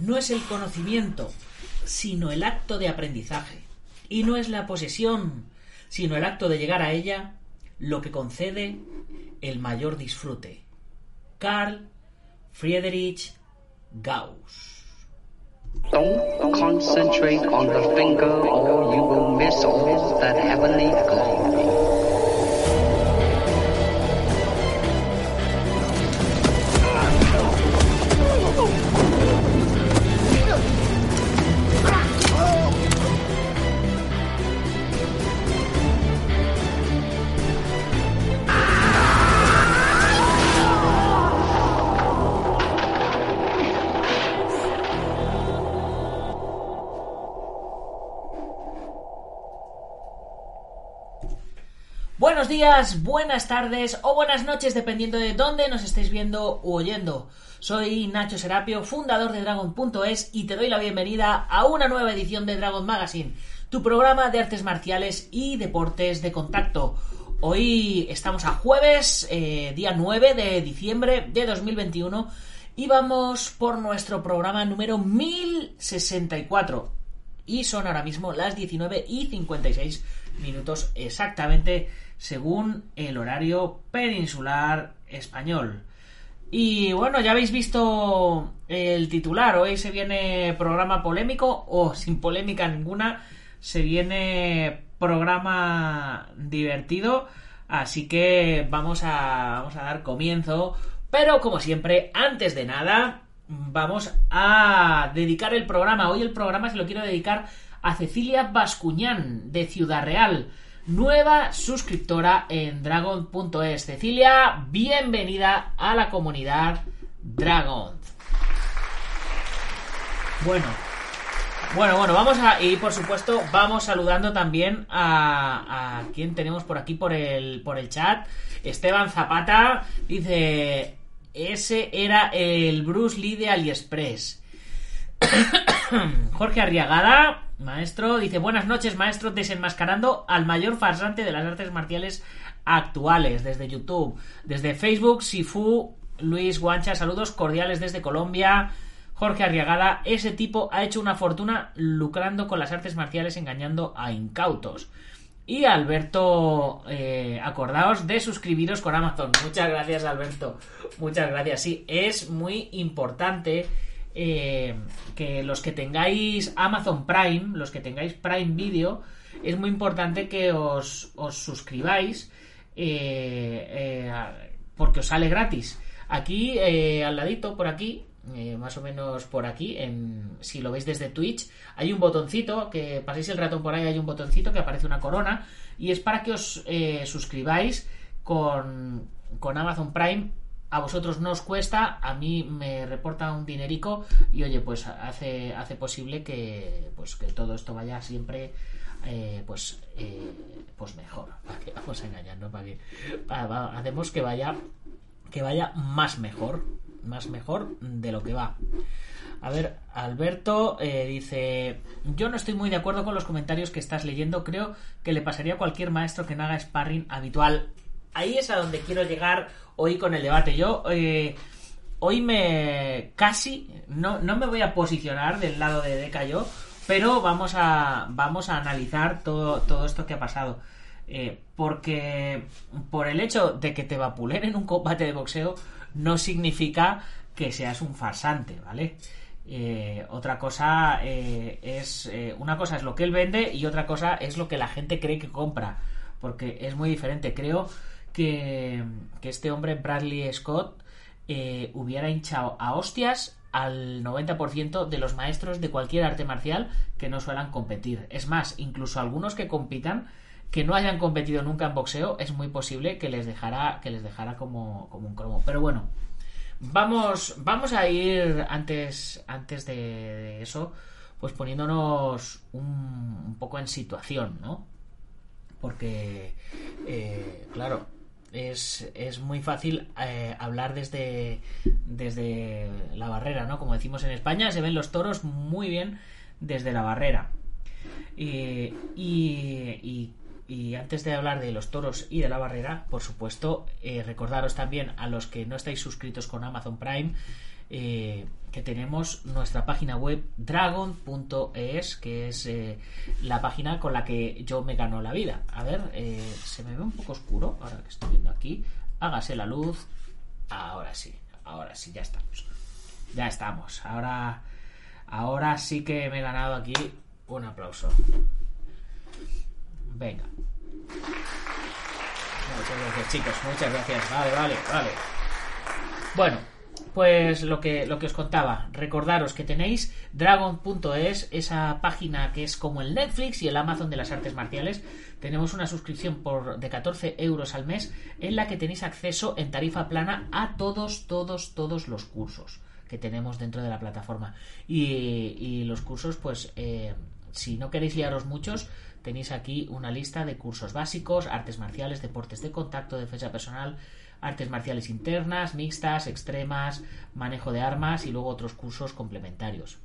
No es el conocimiento, sino el acto de aprendizaje. Y no es la posesión, sino el acto de llegar a ella lo que concede el mayor disfrute. Carl Friedrich Gauss. Don't concentrate on the finger or you miss that heavenly glory. Buenos días, buenas tardes o buenas noches, dependiendo de dónde nos estéis viendo u oyendo. Soy Nacho Serapio, fundador de Dragon.es y te doy la bienvenida a una nueva edición de Dragon Magazine, tu programa de artes marciales y deportes de contacto. Hoy estamos a jueves, eh, día 9 de diciembre de 2021 y vamos por nuestro programa número 1064. Y son ahora mismo las 19 y 56 minutos exactamente según el horario peninsular español. Y bueno, ya habéis visto el titular. Hoy se viene programa polémico o sin polémica ninguna. Se viene programa divertido. Así que vamos a, vamos a dar comienzo. Pero como siempre, antes de nada, vamos a dedicar el programa. Hoy el programa se lo quiero dedicar a Cecilia Bascuñán de Ciudad Real nueva suscriptora en Dragon.es. Cecilia, bienvenida a la comunidad Dragon. Bueno, bueno, bueno, vamos a. Y por supuesto, vamos saludando también a. a quien tenemos por aquí por el, por el chat. Esteban Zapata dice. Ese era el Bruce Lee de AliExpress. Jorge Arriagada Maestro dice, buenas noches, maestro, desenmascarando al mayor farsante de las artes marciales actuales, desde YouTube, desde Facebook, Sifu, Luis Guancha, saludos cordiales desde Colombia, Jorge Arriagada, ese tipo ha hecho una fortuna lucrando con las artes marciales engañando a incautos. Y Alberto, eh, acordaos de suscribiros con Amazon. Muchas gracias, Alberto. Muchas gracias. Sí, es muy importante eh, que los que tengáis Amazon Prime, los que tengáis Prime Video, es muy importante que os, suscribáis eh, eh, porque os sale gratis. Aquí, al ladito, por aquí, más o menos por aquí, en, si lo veis desde Twitch, hay un botoncito, que paséis el ratón por ahí, hay un botoncito que aparece una corona y es para que os suscribáis con, con Amazon Prime a vosotros no os cuesta, a mí me reporta un dinerico y oye, pues hace, hace posible que, pues, que todo esto vaya siempre eh, pues, eh, pues mejor. ¿Para vamos a engañarnos? ¿Para que hacemos que vaya, que vaya más mejor, más mejor de lo que va. A ver, Alberto eh, dice, yo no estoy muy de acuerdo con los comentarios que estás leyendo, creo que le pasaría a cualquier maestro que no haga sparring habitual. Ahí es a donde quiero llegar hoy con el debate. Yo eh, hoy me casi no, no, me voy a posicionar del lado de Deca yo, pero vamos a vamos a analizar todo, todo esto que ha pasado. Eh, porque por el hecho de que te vapulen en un combate de boxeo no significa que seas un farsante, ¿vale? Eh, otra cosa es una cosa es lo que él vende y otra cosa es lo que la gente cree que compra porque es muy diferente creo que, este hombre, Bradley Scott, eh, hubiera hinchado a hostias al 90% de los maestros de cualquier arte marcial que no suelan competir. Es más, incluso algunos que compitan que no hayan competido nunca en boxeo, es muy posible que les dejara, que les dejara como, como un cromo. Pero bueno, vamos, vamos a ir antes, antes de, eso, pues poniéndonos un, poco en situación, ¿no? Porque, eh, claro, es, es, muy fácil eh, hablar desde, desde la barrera, ¿no? Como decimos en España, se ven los toros muy bien desde la barrera. y, y, y, antes de hablar de los toros y de la barrera, por supuesto, eh, recordaros también a los que no estáis suscritos con Amazon Prime, eh, que tenemos nuestra página web dragon.es, que es eh, la página con la que yo me gano la vida. A ver, eh, se me ve un poco oscuro, ahora que estoy viendo aquí. Hágase la luz. Ahora sí, ahora sí, ya estamos. Ya estamos. Ahora, ahora sí que me he ganado aquí un aplauso. Venga. Muchas gracias, chicos. Muchas gracias. Vale, vale, vale. Bueno, pues lo que, lo que os contaba, recordaros que tenéis dragon.es, esa página que es como el Netflix y el Amazon de las artes marciales. Tenemos una suscripción por, de 14 euros al mes en la que tenéis acceso en tarifa plana a todos, todos, todos los cursos que tenemos dentro de la plataforma. Y, los cursos, pues, eh, si no queréis liaros muchos, tenéis aquí una lista de cursos básicos, artes marciales, deportes de contacto, defensa personal, artes marciales internas, mixtas, extremas, manejo de armas y luego otros cursos complementarios.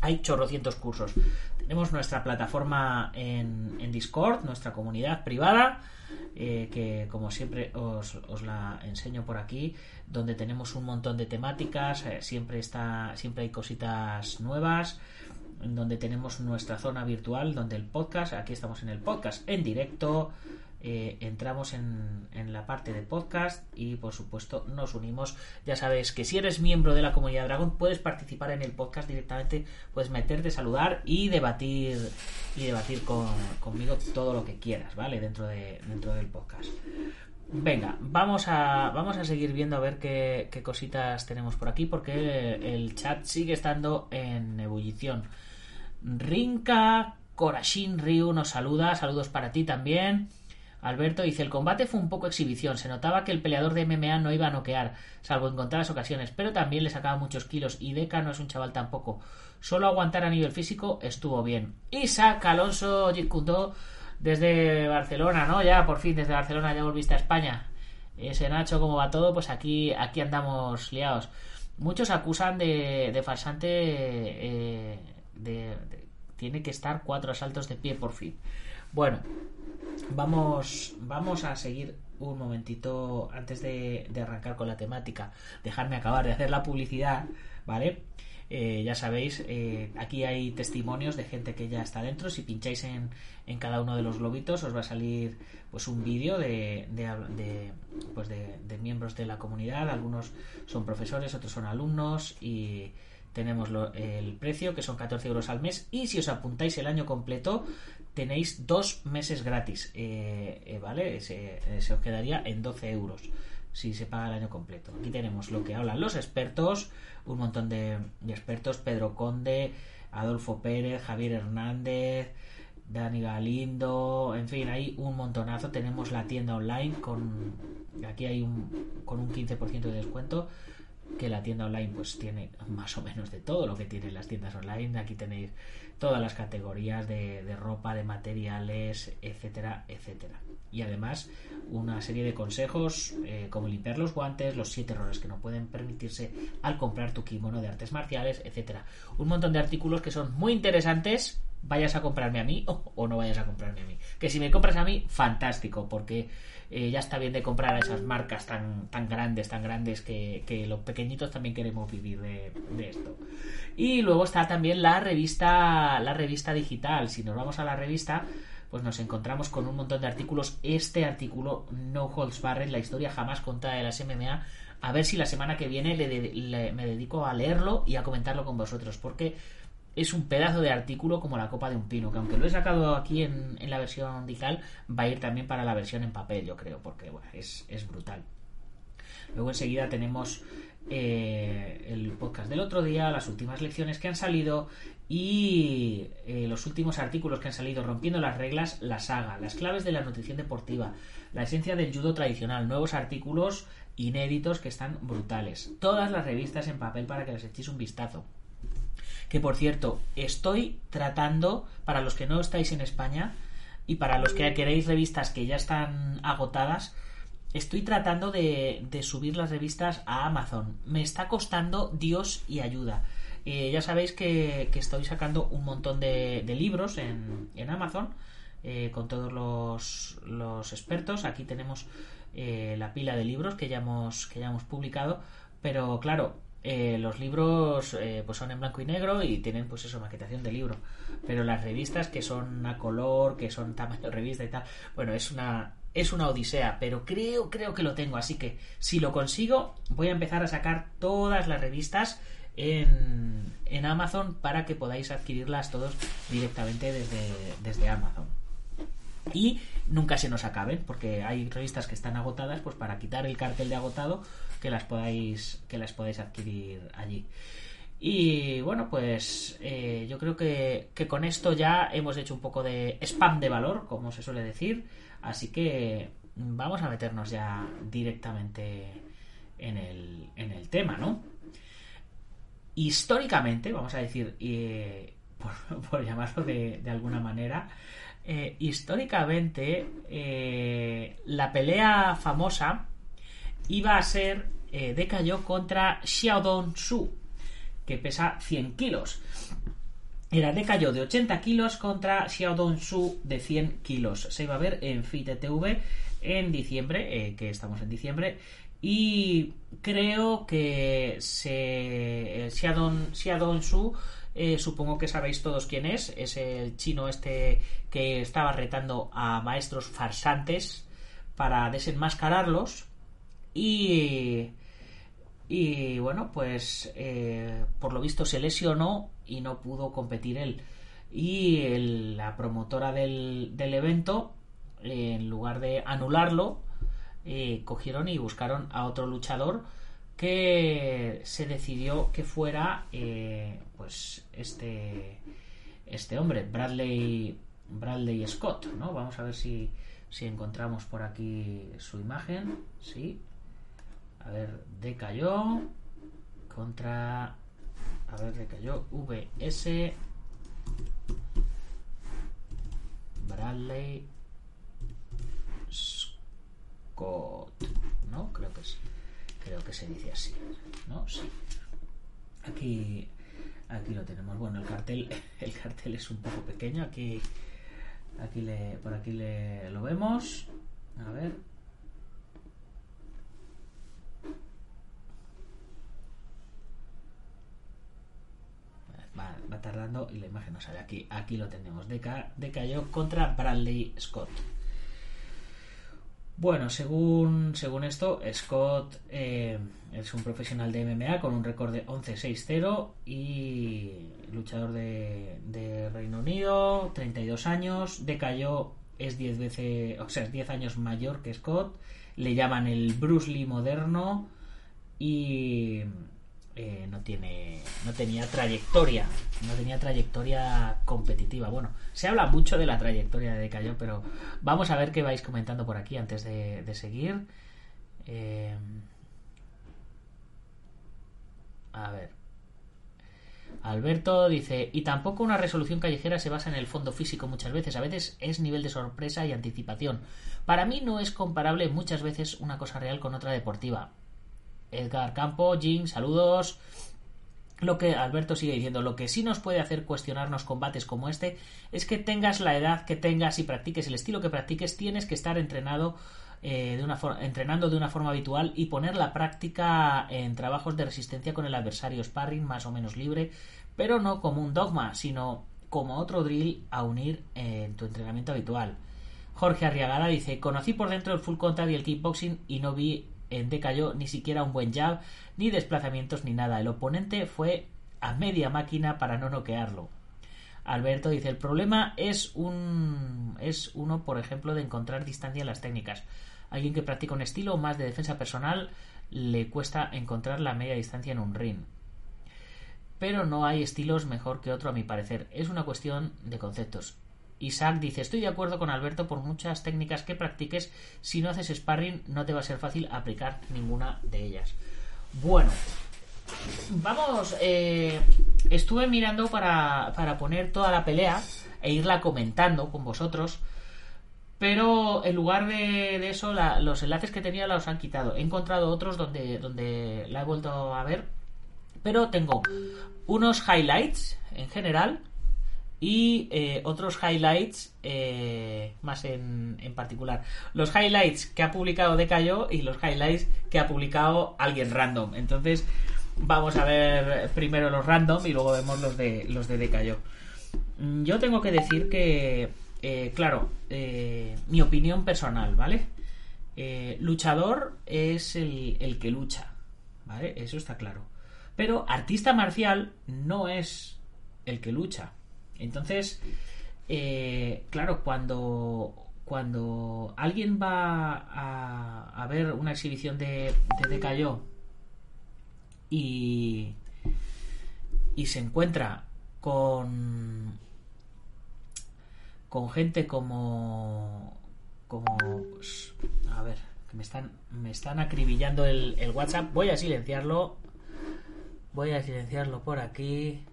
Hay chorrocientos cursos. Tenemos nuestra plataforma en, Discord, nuestra comunidad privada, eh, que como siempre os, la enseño por aquí, donde tenemos un montón de temáticas, eh, siempre, está, siempre hay cositas nuevas, donde tenemos nuestra zona virtual, donde el podcast, aquí estamos en el podcast en directo, eh, entramos en, la parte de podcast y por supuesto nos unimos. Ya sabes que si eres miembro de la comunidad Dragon puedes participar en el podcast directamente, puedes meterte, saludar y debatir y debatir conmigo todo lo que quieras, ¿vale? Dentro, de, dentro del podcast. Venga, vamos a, vamos a seguir viendo a ver qué, cositas tenemos por aquí porque el chat sigue estando en ebullición. Rinka Korashin Ryu nos saluda, saludos para ti también. Alberto dice, el combate fue un poco exhibición, se notaba que el peleador de MMA no iba a noquear, salvo en contadas ocasiones, pero también le sacaba muchos kilos y Deca no es un chaval tampoco. Solo aguantar a nivel físico estuvo bien. Isaac Alonso Jitkundo desde Barcelona, ¿no? Ya, por fin, desde Barcelona ya volviste a España. Ese Nacho, ¿cómo va todo? Pues aquí, aquí andamos liados. Muchos acusan de, de farsante eh, de, tiene que estar cuatro asaltos de pie por fin. Bueno, vamos, vamos a seguir un momentito antes de, arrancar con la temática. Dejarme acabar de hacer la publicidad, ¿vale? Eh, ya sabéis, eh, aquí hay testimonios de gente que ya está dentro. Si pincháis en, en cada uno de los globitos, os va a salir pues un vídeo de, de, pues de, miembros de la comunidad. Algunos son profesores, otros son alumnos y tenemos el precio que son 14 euros al mes y si os apuntáis el año completo tenéis dos meses gratis, eh, eh, ¿vale? Se, os quedaría en 12 euros si se paga el año completo. Aquí tenemos lo que hablan los expertos, un montón de, expertos, Pedro Conde, Adolfo Pérez, Javier Hernández, Dani Galindo, en fin, hay un montonazo. Tenemos la tienda online con, aquí hay un, con un 15% de descuento que la tienda online pues tiene más o menos de todo lo que tienen las tiendas online. Aquí tenéis todas las categorías de, ropa, de materiales, etcétera, etcétera. Y además una serie de consejos eh, como limpiar los guantes, los siete errores que no pueden permitirse al comprar tu kimono de artes marciales, etcétera. Un montón de artículos que son muy interesantes vayas a comprarme a mí o, no vayas a comprarme a mí. Que si me compras a mí, fantástico, porque eh, ya está bien de comprar a esas marcas tan, tan grandes, tan grandes que, los pequeñitos también queremos vivir de, esto. Y luego está también la revista, la revista digital. Si nos vamos a la revista, pues nos encontramos con un montón de artículos. Este artículo, No Holds Barred, la historia jamás contada de las MMA. A ver si la semana que viene me dedico a leerlo y a comentarlo con vosotros, porque es un pedazo de artículo como la copa de un pino, que aunque lo he sacado aquí en, la versión digital, va a ir también para la versión en papel, yo creo, porque bueno, es, brutal. Luego enseguida tenemos eh, el podcast del otro día, las últimas lecciones que han salido y eh, los últimos artículos que han salido rompiendo las reglas, la saga, las claves de la nutrición deportiva, la esencia del judo tradicional, nuevos artículos inéditos que están brutales, todas las revistas en papel para que les echéis un vistazo. Que por cierto, estoy tratando, para los que no estáis en España y para los que queréis revistas que ya están agotadas, estoy tratando de, subir las revistas a Amazon. Me está costando Dios y ayuda. Eh, ya sabéis que, estoy sacando un montón de, libros en, Amazon eh, con todos los, expertos. Aquí tenemos eh, la pila de libros que ya hemos, que ya hemos publicado. Pero claro, los libros pues son en blanco y negro y tienen pues eso, maquetación de libro. Pero las revistas que son a color, que son tamaño revista y tal, bueno, es una, es una odisea, pero creo, creo que lo tengo. Así que si lo consigo, voy a empezar a sacar todas las revistas en, en Amazon para que podáis adquirirlas todos directamente desde, desde Amazon. Y nunca se nos acaben, porque hay revistas que están agotadas, pues para quitar el cartel de agotado, que las podáis, que las podáis adquirir allí. Y bueno, pues eh, yo creo que, que, con esto ya hemos hecho un poco de spam de valor, como se suele decir. Así que vamos a meternos ya directamente en el, en el tema, ¿no? Históricamente, vamos a decir, por, llamarlo de, alguna manera, eh, históricamente eh, la pelea famosa iba a ser eh, de Cayo contra Xiaodong Su, que pesa 100 kilos. Era de Cayo de 80 kilos contra Xiaodong Su de 100 kilos. Se iba a ver en FITE-TV en diciembre, eh, que estamos en diciembre, y creo que se, Xiaodong, Su, eh, supongo que sabéis todos quién es, es el chino este que estaba retando a maestros farsantes para desenmascararlos y y bueno, pues eh, por lo visto se lesionó y no pudo competir él. Y la promotora del, evento, en lugar de anularlo, eh, cogieron y buscaron a otro luchador que se decidió que fuera eh, pues este este hombre Bradley Bradley Scott no vamos a ver si si encontramos por aquí su imagen. Sí a ver, decayó contra. A ver, decayó VS. Bradley Scott. ¿No? Creo que sí. Creo que se dice así. ¿No? Sí. Aquí. Aquí lo tenemos. Bueno, el cartel. El cartel es un poco pequeño. Aquí. Aquí le. Por aquí le lo vemos. A ver. Va, tardando y la imagen no sale aquí. Aquí lo tenemos. Deca, decayó contra Bradley Scott. Bueno, según, según esto, Scott eh, es un profesional de MMA con un récord de 11-6-0 y luchador de, de, Reino Unido, 32 años, decayó, es 10 veces, o sea, 10 años mayor que Scott, le llaman el Bruce Lee moderno y eh, no tiene no tenía trayectoria no tenía trayectoria competitiva bueno se habla mucho de la trayectoria de Cayo pero vamos a ver qué vais comentando por aquí antes de, seguir eh, a ver Alberto dice, y tampoco una resolución callejera se basa en el fondo físico muchas veces, a veces es nivel de sorpresa y anticipación. Para mí no es comparable muchas veces una cosa real con otra deportiva. Edgar Campo, Jim, saludos. Lo que Alberto sigue diciendo, lo que sí nos puede hacer cuestionarnos combates como este es que tengas la edad que tengas y practiques el estilo que practiques, tienes que estar entrenado eh, de una entrenando de una forma habitual y poner la práctica en trabajos de resistencia con el adversario sparring más o menos libre, pero no como un dogma, sino como otro drill a unir en tu entrenamiento habitual. Jorge Arriagada dice, conocí por dentro el full contact y el kickboxing y no vi decayó ni siquiera un buen jab, ni desplazamientos ni nada. El oponente fue a media máquina para no noquearlo. Alberto dice, el problema es un es uno, por ejemplo, de encontrar distancia en las técnicas. Alguien que practica un estilo más de defensa personal le cuesta encontrar la media distancia en un ring. Pero no hay estilos mejor que otro a mi parecer. Es una cuestión de conceptos. Isaac dice, estoy de acuerdo con Alberto por muchas técnicas que practiques. Si no haces sparring no te va a ser fácil aplicar ninguna de ellas. Bueno, vamos, eh, estuve mirando para, para poner toda la pelea e irla comentando con vosotros. Pero en lugar de, eso, los enlaces que tenía los han quitado. He encontrado otros donde, donde la he vuelto a ver. Pero tengo unos highlights en general y eh, otros highlights eh, más en, en, particular. Los highlights que ha publicado Decayo y los highlights que ha publicado alguien random. Entonces vamos a ver primero los random y luego vemos los de los de Decayo. Mm, yo tengo que decir que, eh, claro, mi opinión personal, ¿vale? luchador es el, el que lucha, ¿vale? Eso está claro. Pero artista marcial no es el que lucha. Entonces, eh, claro, cuando, cuando alguien va a, ver una exhibición de, de Decayó y, y se encuentra con con gente como como pues, a ver que me están me están acribillando el, el WhatsApp voy a silenciarlo voy a silenciarlo por aquí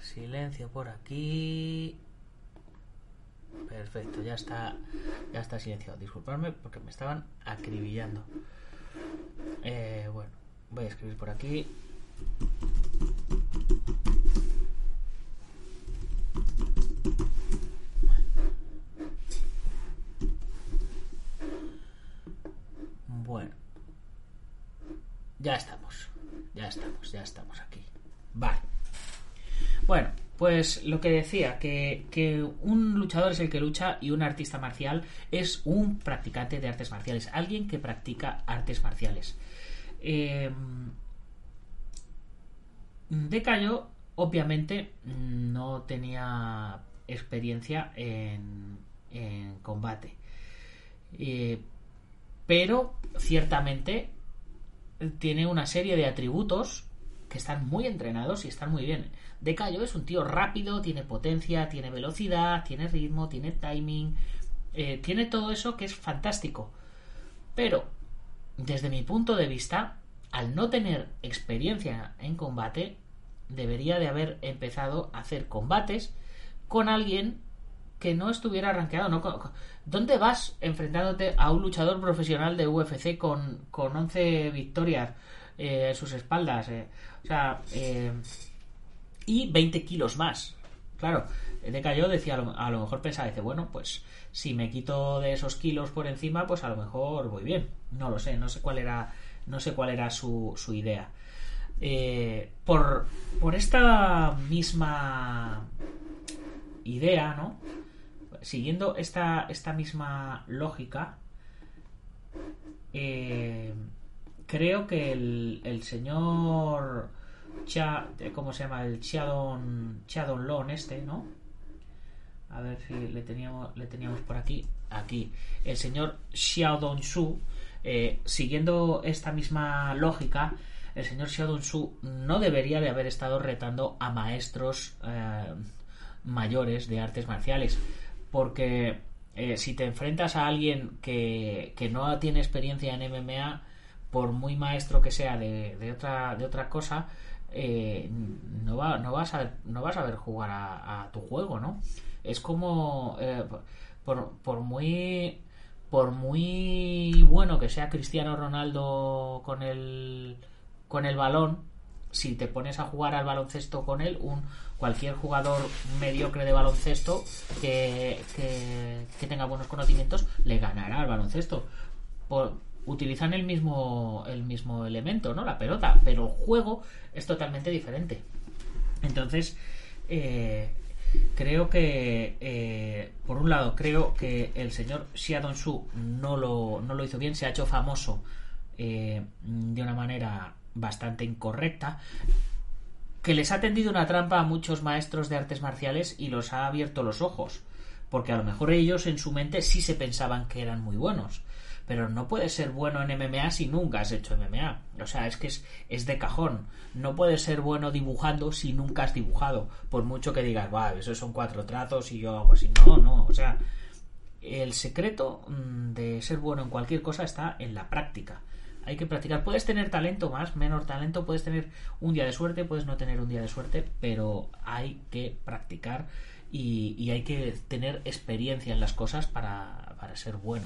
Silencio por aquí. Perfecto, ya está, ya está silenciado. Disculpadme porque me estaban acribillando. Eh, bueno, voy a escribir por aquí. Bueno, ya estamos, ya estamos, ya estamos aquí. Bueno, pues lo que decía, que, un luchador es el que lucha y un artista marcial es un practicante de artes marciales, alguien que practica artes marciales. Eh, Decayo, obviamente, no tenía experiencia en, combate. Eh, pero ciertamente tiene una serie de atributos que están muy entrenados y están muy bien. Decayo es un tío rápido, tiene potencia, tiene velocidad, tiene ritmo, tiene timing, eh, tiene todo eso que es fantástico. Pero, desde mi punto de vista, al no tener experiencia en combate, debería de haber empezado a hacer combates con alguien que no estuviera rankeado. ¿no? ¿Dónde vas enfrentándote a un luchador profesional de UFC con, con 11 victorias eh, sus espaldas? Eh? O sea, y 20 kilos más. Claro, de cayó decía, a lo, mejor pensaba, dice, bueno, pues si me quito de esos kilos por encima, pues a lo mejor voy bien. No lo sé, no sé cuál era, no sé cuál era su, su idea. Eh, por, por esta misma idea, ¿no? Siguiendo esta, esta misma lógica, eh, creo que el, el señor eh, ¿cómo se llama? El Chadon, Chadon Lon este, ¿no? A ver si le teníamos, le teníamos por aquí. Aquí. El señor Xiaodong Su, eh, siguiendo esta misma lógica, el señor Xiaodong Su no debería de haber estado retando a maestros eh, mayores de artes marciales. Porque si te enfrentas a alguien que, que, no tiene experiencia en MMA, por muy maestro que sea de, de otra, de otra cosa, eh, no, va, no, vas a, no vas a ver jugar a, tu juego, ¿no? Es como, eh, por, por, muy por muy bueno que sea Cristiano Ronaldo con el con el balón, si te pones a jugar al baloncesto con él, un cualquier jugador mediocre de baloncesto que, que, tenga buenos conocimientos le ganará al baloncesto. Utilizan el mismo, el mismo elemento, ¿no? La pelota, pero el juego es totalmente diferente. Entonces, eh, creo que, eh, por un lado, creo que el señor Xiadon Su no lo, no lo hizo bien, se ha hecho famoso eh, de una manera bastante incorrecta. que les ha tendido una trampa a muchos maestros de artes marciales y los ha abierto los ojos. Porque a lo mejor ellos en su mente sí se pensaban que eran muy buenos. Pero no puedes ser bueno en MMA si nunca has hecho MMA. O sea, es que es, es de cajón. No puedes ser bueno dibujando si nunca has dibujado. Por mucho que digas, va, eso son cuatro trazos y yo hago así. No, no. O sea, el secreto mm, de ser bueno en cualquier cosa está en la práctica hay que practicar. Puedes tener talento más, menor talento, puedes tener un día de suerte, puedes no tener un día de suerte, pero hay que practicar y, hay que tener experiencia en las cosas para, para ser bueno.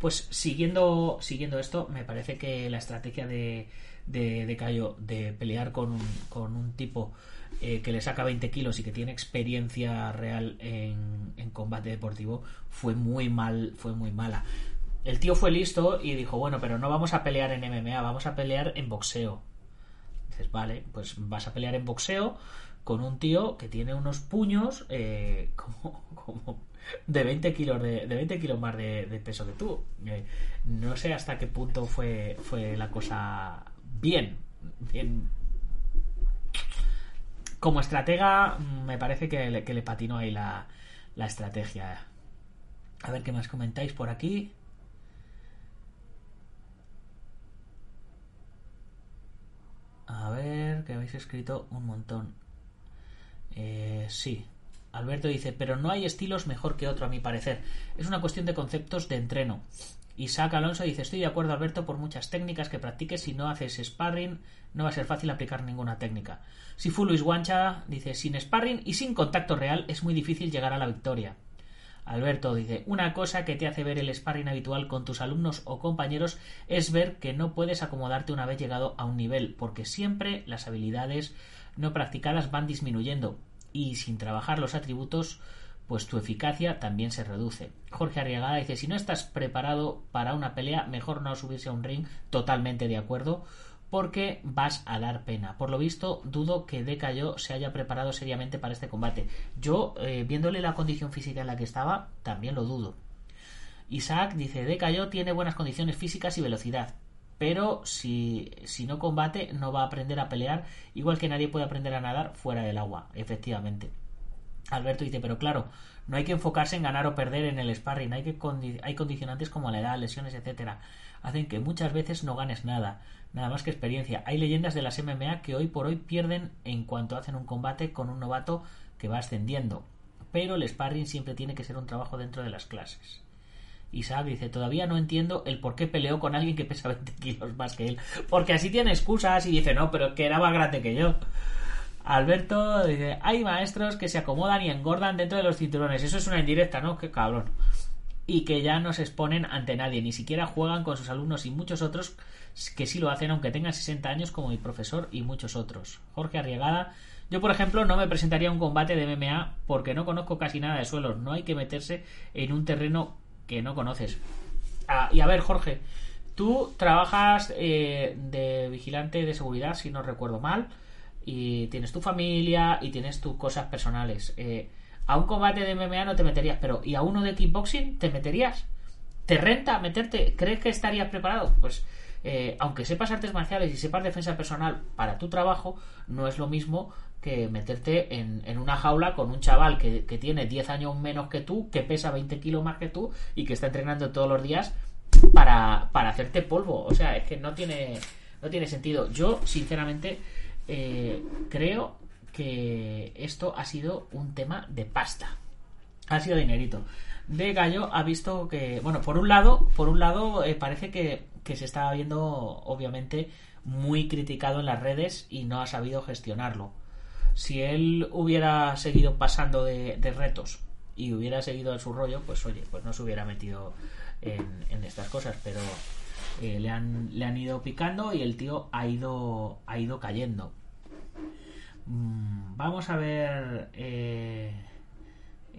Pues siguiendo, siguiendo esto, me parece que la estrategia de, de, de Cayo de pelear con un, con un tipo eh, que le saca 20 kilos y que tiene experiencia real en, en, combate deportivo fue muy mal, fue muy mala el tío fue listo y dijo, bueno, pero no vamos a pelear en MMA, vamos a pelear en boxeo. Dices, vale, pues vas a pelear en boxeo con un tío que tiene unos puños eh, como, de 20 kilos de, de 20 kilos más de, peso que tú. Eh, no sé hasta qué punto fue, fue la cosa bien, bien. Como estratega, me parece que le, que le patinó ahí la, la estrategia. A ver qué más comentáis por aquí. A ver, que habéis escrito un montón. Eh, sí. Alberto dice, pero no hay estilos mejor que otro, a mi parecer. Es una cuestión de conceptos de entreno. Isaac Alonso dice, estoy de acuerdo, Alberto, por muchas técnicas que practiques. Si no haces sparring, no va a ser fácil aplicar ninguna técnica. Si fue Luis Guancha, dice, sin sparring y sin contacto real es muy difícil llegar a la victoria. Alberto dice, una cosa que te hace ver el sparring habitual con tus alumnos o compañeros es ver que no puedes acomodarte una vez llegado a un nivel, porque siempre las habilidades no practicadas van disminuyendo y sin trabajar los atributos pues tu eficacia también se reduce. Jorge Arriagada dice, si no estás preparado para una pelea, mejor no subirse a un ring, totalmente de acuerdo, porque vas a dar pena. Por lo visto, dudo que Decayo se haya preparado seriamente para este combate. Yo, eh, viéndole la condición física en la que estaba, también lo dudo. Isaac dice, Decayo tiene buenas condiciones físicas y velocidad, pero si, si no combate no va a aprender a pelear, igual que nadie puede aprender a nadar fuera del agua, efectivamente. Alberto dice, pero claro, no hay que enfocarse en ganar o perder en el sparring, hay, hay condicionantes como la edad, lesiones, etcétera, hacen que muchas veces no ganes nada nada más que experiencia. Hay leyendas de las MMA que hoy por hoy pierden en cuanto hacen un combate con un novato que va ascendiendo. Pero el sparring siempre tiene que ser un trabajo dentro de las clases. Isaac dice, todavía no entiendo el por qué peleó con alguien que pesa 20 kilos más que él. Porque así tiene excusas y dice, no, pero que era más grande que yo. Alberto dice, hay maestros que se acomodan y engordan dentro de los cinturones. Eso es una indirecta, ¿no? Qué cabrón. Y que ya no se exponen ante nadie, ni siquiera juegan con sus alumnos y muchos otros que sí lo hacen aunque tengan 60 años como mi profesor y muchos otros. Jorge Arriagada, yo por ejemplo no me presentaría a un combate de MMA porque no conozco casi nada de suelos, no hay que meterse en un terreno que no conoces. Ah, y a ver Jorge, tú trabajas eh, de vigilante de seguridad si no recuerdo mal y tienes tu familia y tienes tus cosas personales. Eh, a un combate de MMA no te meterías, pero ¿y a uno de kickboxing te meterías? ¿Te renta meterte? ¿Crees que estarías preparado? Pues eh, aunque sepas artes marciales y sepas defensa personal para tu trabajo, no es lo mismo que meterte en, una jaula con un chaval que, tiene 10 años menos que tú, que pesa 20 kilos más que tú y que está entrenando todos los días para, hacerte polvo. O sea, es que no tiene, no tiene sentido. Yo, sinceramente, eh, creo que esto ha sido un tema de pasta. Ha sido dinerito. De Gallo ha visto que, bueno, por un lado, por un lado eh, parece que que se estaba viendo obviamente muy criticado en las redes y no ha sabido gestionarlo. Si él hubiera seguido pasando de, retos y hubiera seguido en su rollo, pues oye, pues no se hubiera metido en, estas cosas, pero eh, le, han, le han ido picando y el tío ha ido, ha ido cayendo. Mm, vamos a ver eh,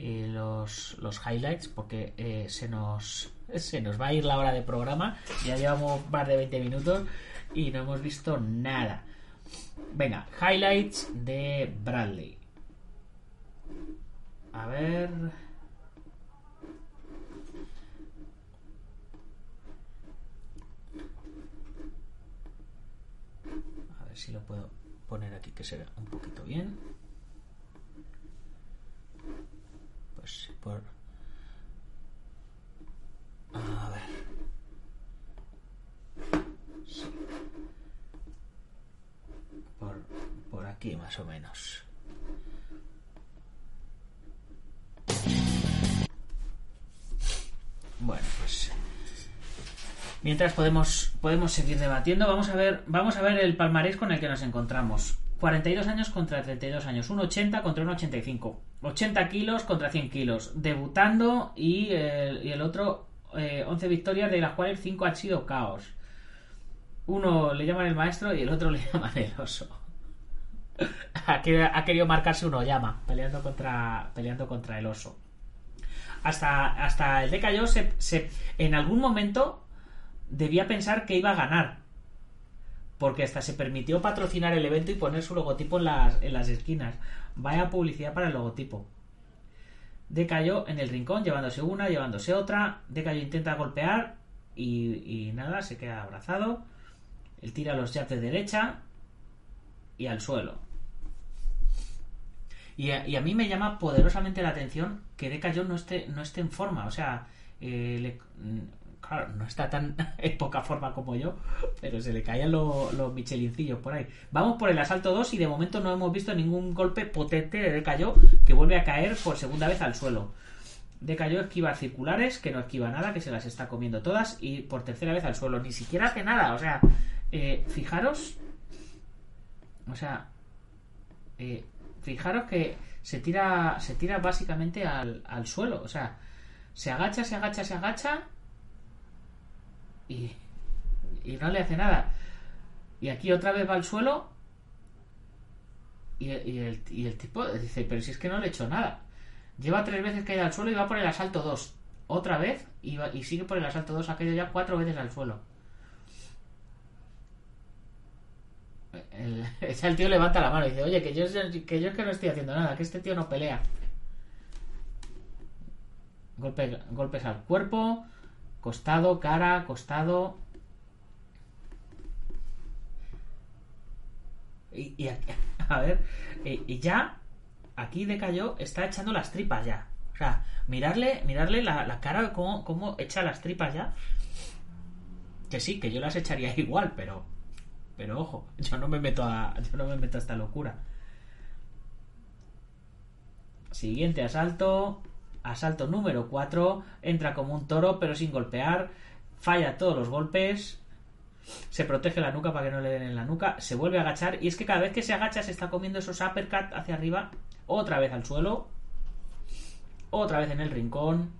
eh, los, los highlights porque se nos se nos va a ir la hora de programa. Ya llevamos más de 20 minutos y no hemos visto nada. Venga, highlights de Bradley. A ver. A ver si lo puedo poner aquí que se vea un poquito bien. Pues por... A ver. Por, por aquí más o menos. Bueno, pues mientras podemos podemos seguir debatiendo, vamos a ver vamos a ver el palmarés con el que nos encontramos. 42 años contra 32 años, un 80 contra un 85, 80 kilos contra 100 kilos, debutando y el, y el otro eh, 11 victorias, de las cuales 5 han sido caos. Uno le llaman el maestro y el otro le llaman el oso. ha, querido, marcarse uno llama, peleando contra, peleando contra el oso. Hasta, hasta el Decayo se, se, en algún momento debía pensar que iba a ganar. Porque hasta se permitió patrocinar el evento y poner su logotipo en las, en las esquinas. Vaya publicidad para el logotipo. Decayo en el rincón, llevándose una, llevándose otra. Decayo intenta golpear y, nada, se queda abrazado. Él tira los jabs de derecha y al suelo. Y a, y a, mí me llama poderosamente la atención que Decayo no esté, no esté en forma. O sea, eh, le, claro, no está tan en poca forma como yo, pero se le caían los, los michelincillos por ahí. Vamos por el asalto 2 y de momento no hemos visto ningún golpe potente de Decayo que vuelve a caer por segunda vez al suelo. Decayo esquiva circulares, que no esquiva nada, que se las está comiendo todas, y por tercera vez al suelo. Ni siquiera hace nada, o sea, eh, fijaros, o sea, eh, fijaros que se tira, se tira básicamente al, al suelo, o sea, se agacha, se agacha, se agacha y, y no le hace nada. Y aquí otra vez va al suelo y, y, el, y, el, tipo dice, pero si es que no le he hecho nada. Lleva tres veces caído al suelo y va por el asalto 2. Otra vez y, va, y sigue por el asalto 2. Ha caído ya cuatro veces al suelo. El, el, tío levanta la mano y dice, oye, que yo, que yo es que no estoy haciendo nada, que este tío no pelea. Golpe, golpes al cuerpo, costado, cara, costado. Y, a ver, y, ya aquí decayó, está echando las tripas ya. O sea, mirarle, mirarle la, la cara cómo, cómo echa las tripas ya. Que sí, que yo las echaría igual, pero pero ojo, yo no me meto a, yo no me meto a esta locura. Siguiente asalto. Asalto número 4. Entra como un toro, pero sin golpear. Falla todos los golpes. Se protege la nuca para que no le den en la nuca. Se vuelve a agachar. Y es que cada vez que se agacha se está comiendo esos uppercut hacia arriba. Otra vez al suelo. Otra vez en el rincón.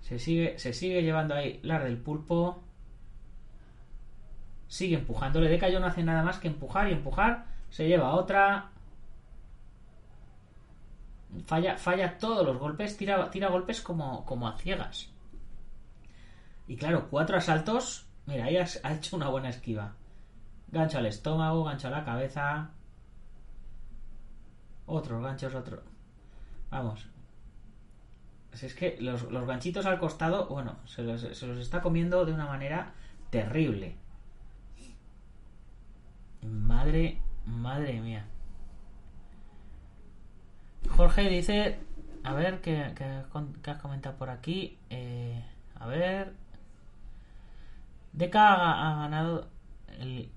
Se sigue, se sigue llevando ahí la del pulpo. Sigue empujándole. Decayo no hace nada más que empujar y empujar. Se lleva otra. Falla, falla todos los golpes. Tira, tira golpes como, como a ciegas. Y claro, cuatro asaltos. Mira, ahí ha, hecho una buena esquiva. Gancho al estómago, gancho a la cabeza. Otros ganchos, otro. Vamos, es que los, los, ganchitos al costado, bueno, se los, se los, está comiendo de una manera terrible. Madre, madre mía. Jorge dice, a ver, ¿qué, has comentado por aquí? Eh, a ver. Deca ha, ha ganado el,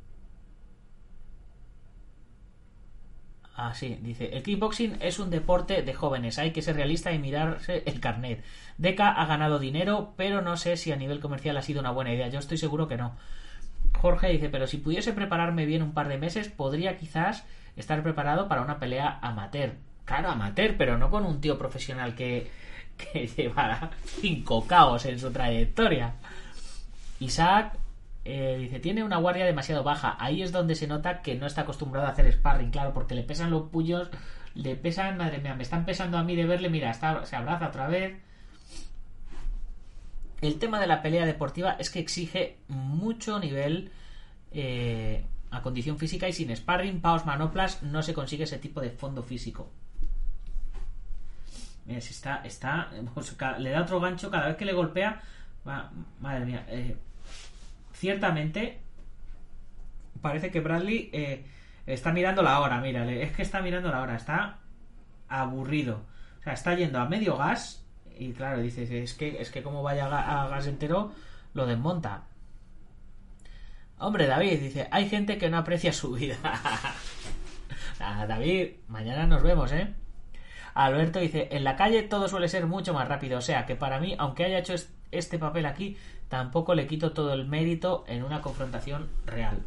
Ah, sí, dice, el kickboxing es un deporte de jóvenes, hay que ser realista y mirarse el carnet. Deca ha ganado dinero, pero no sé si a nivel comercial ha sido una buena idea, yo estoy seguro que no. Jorge dice, pero si pudiese prepararme bien un par de meses, podría quizás estar preparado para una pelea amateur. Claro, amateur, pero no con un tío profesional que, que llevará cinco caos en su trayectoria. Isaac eh, dice, tiene una guardia demasiado baja. Ahí es donde se nota que no está acostumbrado a hacer sparring, claro, porque le pesan los puños, le pesan, madre mía, me están pesando a mí de verle, mira, está, se abraza otra vez. El tema de la pelea deportiva es que exige mucho nivel eh, a condición física y sin sparring, paus, manoplas, no se consigue ese tipo de fondo físico. Mira, si está, está, le da otro gancho cada vez que le golpea. Va, madre mía, eh, ciertamente parece que Bradley eh, está mirando la hora, mírale, es que está mirando la hora, está aburrido. O sea, está yendo a medio gas y claro, dices, es que, es que como vaya a gas entero, lo desmonta. Hombre, David, dice, hay gente que no aprecia su vida. David, mañana nos vemos, ¿eh? Alberto dice, en la calle todo suele ser mucho más rápido, o sea que para mí, aunque haya hecho este papel aquí, tampoco le quito todo el mérito en una confrontación real.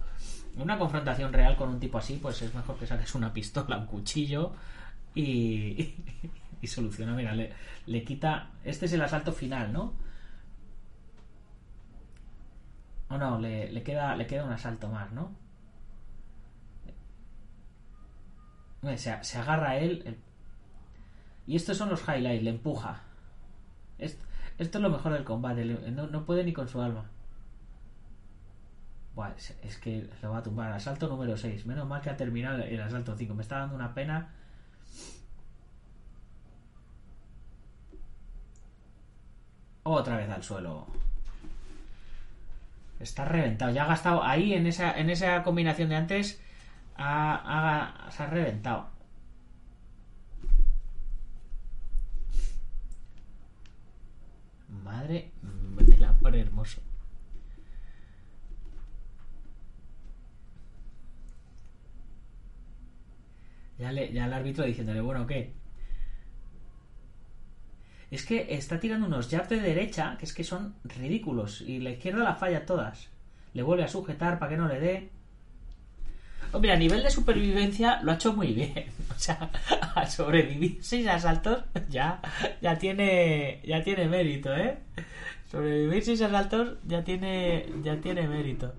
Una confrontación real con un tipo así, pues es mejor que saques una pistola, un cuchillo y, y, soluciona. Mira, le, le quita... Este es el asalto final, ¿no? O no, le, le, queda, le queda un asalto más, ¿no? Se, se agarra él. Y estos son los highlights, le empuja. Esto, es lo mejor del combate. No, puede ni con su alma. Buah, es, que lo va a tumbar. Asalto número 6. Menos mal que ha terminado el asalto 5. Me está dando una pena. Otra vez al suelo. Está reventado. Ya ha gastado ahí en esa, en esa combinación de antes. Ha, se ha reventado. Madre del amor hermoso. Ya, le, ya el árbitro diciéndole, bueno, ¿qué? es que está tirando unos jabs de derecha que es que son ridículos y la izquierda la falla todas. Le vuelve a sujetar para que no le dé. Hombre, a nivel de supervivencia lo ha hecho muy bien. O sea, a sobrevivir seis asaltos ya, ya tiene ya tiene mérito, ¿eh? Sobrevivir seis asaltos ya tiene ya tiene mérito.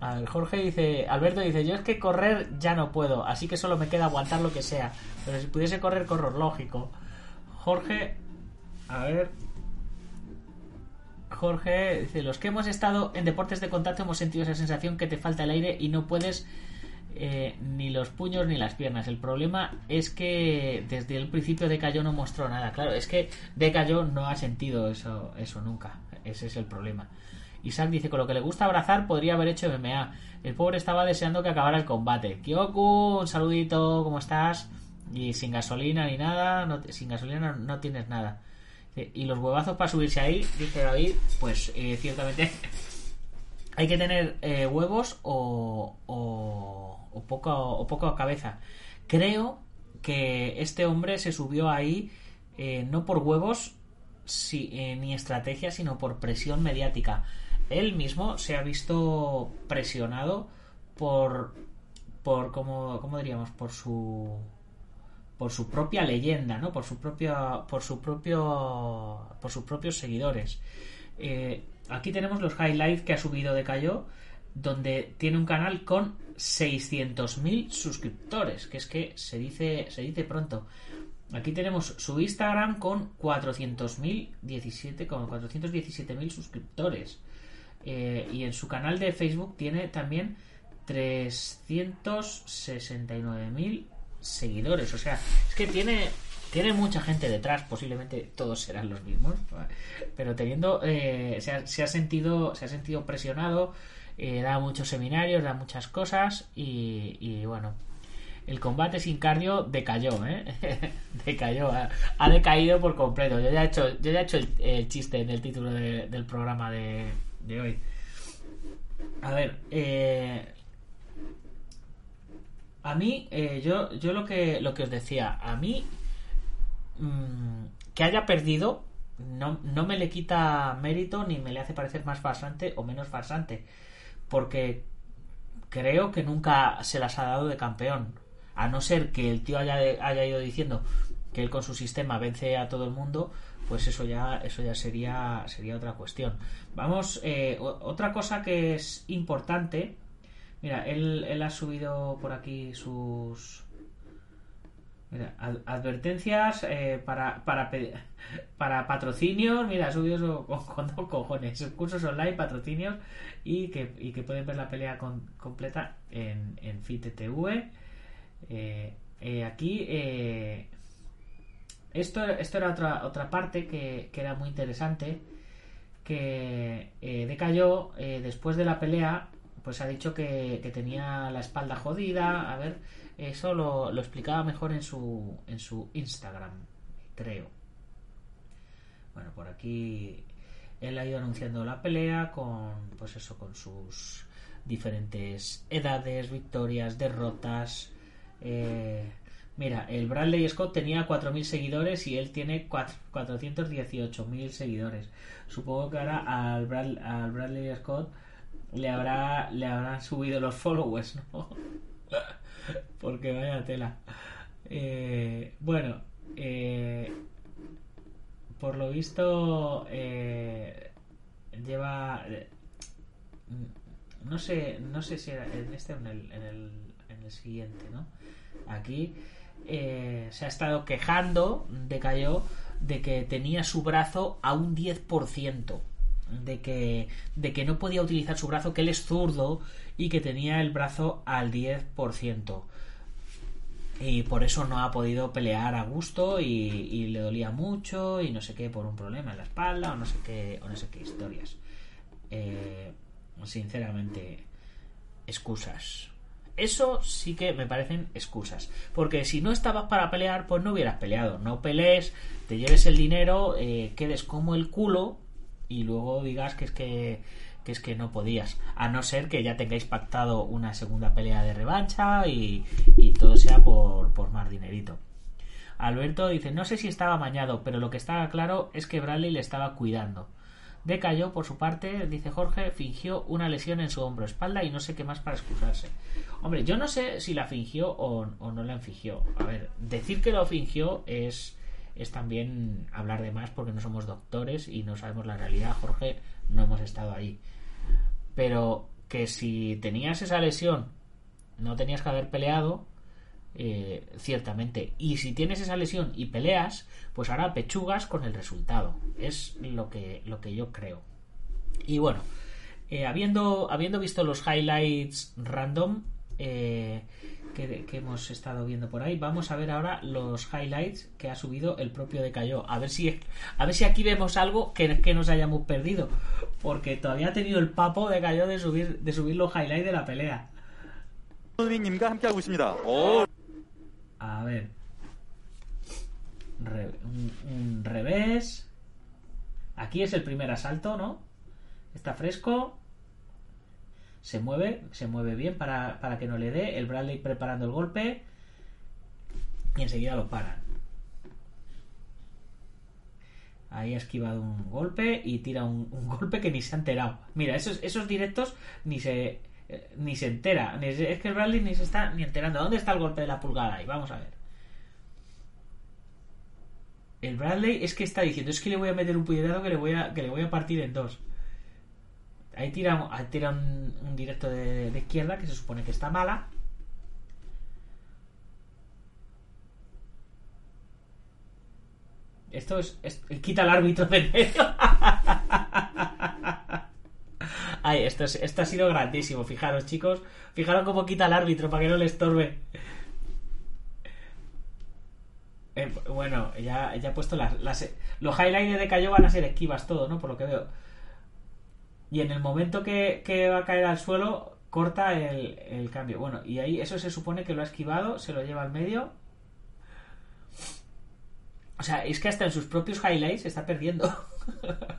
A ver, Jorge dice, Alberto dice, yo es que correr ya no puedo, así que solo me queda aguantar lo que sea. Pero si pudiese correr, corro, lógico. Jorge, a ver. Jorge dice, los que hemos estado en deportes de contacto hemos sentido esa sensación que te falta el aire y no puedes eh, ni los puños ni las piernas. El problema es que desde el principio de Cayo no mostró nada. Claro, es que de Cayo no ha sentido eso, eso nunca. Ese es el problema. Isaac dice, con lo que le gusta abrazar, podría haber hecho MMA. El pobre estaba deseando que acabara el combate. Kyoku, un saludito, ¿cómo estás? Y sin gasolina ni nada, no, sin gasolina no, tienes nada. Y los huevazos para subirse ahí, dice David, pues eh, ciertamente hay que tener eh, huevos o, o, o, poco, o poco cabeza. Creo que este hombre se subió ahí eh, no por huevos ni estrategia, sino por presión mediática él mismo se ha visto presionado por por como cómo diríamos por su por su propia leyenda no por su propia por su propio por sus propios seguidores. Eh, aquí tenemos los highlights que ha subido de Cayo donde tiene un canal con 600.000 suscriptores que es que se dice se dice pronto. Aquí tenemos su Instagram con 400.000 17 con 417.000 suscriptores. Eh, y en su canal de Facebook tiene también 369.000 seguidores. O sea, es que tiene, tiene mucha gente detrás. Posiblemente todos serán los mismos. Pero teniendo. Eh, se, ha, sentido, se ha sentido presionado. Eh, da muchos seminarios, da muchas cosas. Y, bueno. El combate sin cardio decayó, ¿eh? decayó, ha, decaído por completo. Yo ya he hecho, yo he hecho el, chiste en el título del programa de, de hoy. A ver, eh, a mí, eh, yo, yo lo que lo que os decía, a mí mm, que haya perdido no, no me le quita mérito ni me le hace parecer más farsante o menos farsante, porque creo que nunca se las ha dado de campeón, a no ser que el tío haya, haya ido diciendo que él con su sistema vence a todo el mundo, pues eso ya eso ya sería sería otra cuestión. Vamos eh, otra cosa que es importante mira él, él ha subido por aquí sus advertencias eh, para para para patrocinios mira ha subido con, dos cojones cursos online patrocinios y que, y que pueden ver la pelea completa en, en FITTV eh, aquí esto, esto era otra, otra parte que, era muy interesante. que eh, decayó eh, después de la pelea, pues ha dicho que, que, tenía la espalda jodida. A ver, eso lo, lo, explicaba mejor en su, en su Instagram, creo. Bueno, por aquí él ha ido anunciando la pelea con, pues eso, con sus diferentes edades, victorias, derrotas. Eh, Mira, el Bradley Scott tenía 4.000 seguidores y él tiene 418.000 seguidores. Supongo que ahora al, al, Bradley Scott le habrá le habrán subido los followers, ¿no? Porque vaya tela. Eh, bueno, eh, por lo visto eh, lleva no sé no sé si era en este o en el, en el, en el siguiente, ¿no? Aquí eh, se ha estado quejando de Cayó de que tenía su brazo a un 10%. De que, de que no podía utilizar su brazo, que él es zurdo y que tenía el brazo al 10%. Y por eso no ha podido pelear a gusto y, le dolía mucho y no sé qué por un problema en la espalda o no sé qué, o no sé qué historias. Eh, sinceramente, excusas. Eso sí que me parecen excusas. Porque si no estabas para pelear, pues no hubieras peleado. No pelees, te lleves el dinero, eh, quedes como el culo y luego digas que es que, que es que no podías. A no ser que ya tengáis pactado una segunda pelea de revancha y, y todo sea por, por más dinerito. Alberto dice, no sé si estaba mañado, pero lo que estaba claro es que Bradley le estaba cuidando. Decayó, por su parte, dice Jorge, fingió una lesión en su hombro espalda y no sé qué más para excusarse. Hombre, yo no sé si la fingió o, no la fingió. A ver, decir que lo fingió es, es también hablar de más porque no somos doctores y no sabemos la realidad. Jorge, no hemos estado ahí. Pero que si tenías esa lesión, no tenías que haber peleado, eh, ciertamente. Y si tienes esa lesión y peleas, pues ahora pechugas con el resultado. Es lo que, lo que yo creo. Y bueno, eh, habiendo, habiendo visto los highlights random, eh, que, hemos estado viendo por ahí. Vamos a ver ahora los highlights que ha subido el propio de Cayó. A ver si, a ver si aquí vemos algo que, que nos hayamos perdido. Porque todavía ha tenido el papo de Cayó de subir, de subir los highlights de la pelea. A ver. un revés. Aquí es el primer asalto, ¿no? Está fresco se mueve, se mueve bien para, que no le dé, el Bradley preparando el golpe y enseguida lo paran. Ahí ha esquivado un golpe y tira un, golpe que ni se ha enterado. Mira, esos, esos directos ni se eh, ni se entera. es que el Bradley ni se está ni enterando. ¿Dónde está el golpe de la pulgada? Ahí, vamos a ver. El Bradley es que está diciendo, es que le voy a meter un puñetazo que le voy a, que le voy a partir en dos. Ahí tira, un, directo de, izquierda que se supone que está mala. Esto es, quita el árbitro de medio. Ay, esto, esto ha sido grandísimo. Fijaros, chicos. Fijaros cómo quita el árbitro para que no le estorbe. Eh, bueno, ya, ya he puesto las, las, Los highlights de Cayo van a ser esquivas todo, ¿no? Por lo que veo y en el momento que, va a caer al suelo corta el, cambio. Bueno, y ahí eso se supone que lo ha esquivado, se lo lleva al medio. O sea, es que hasta en sus propios highlights se está perdiendo.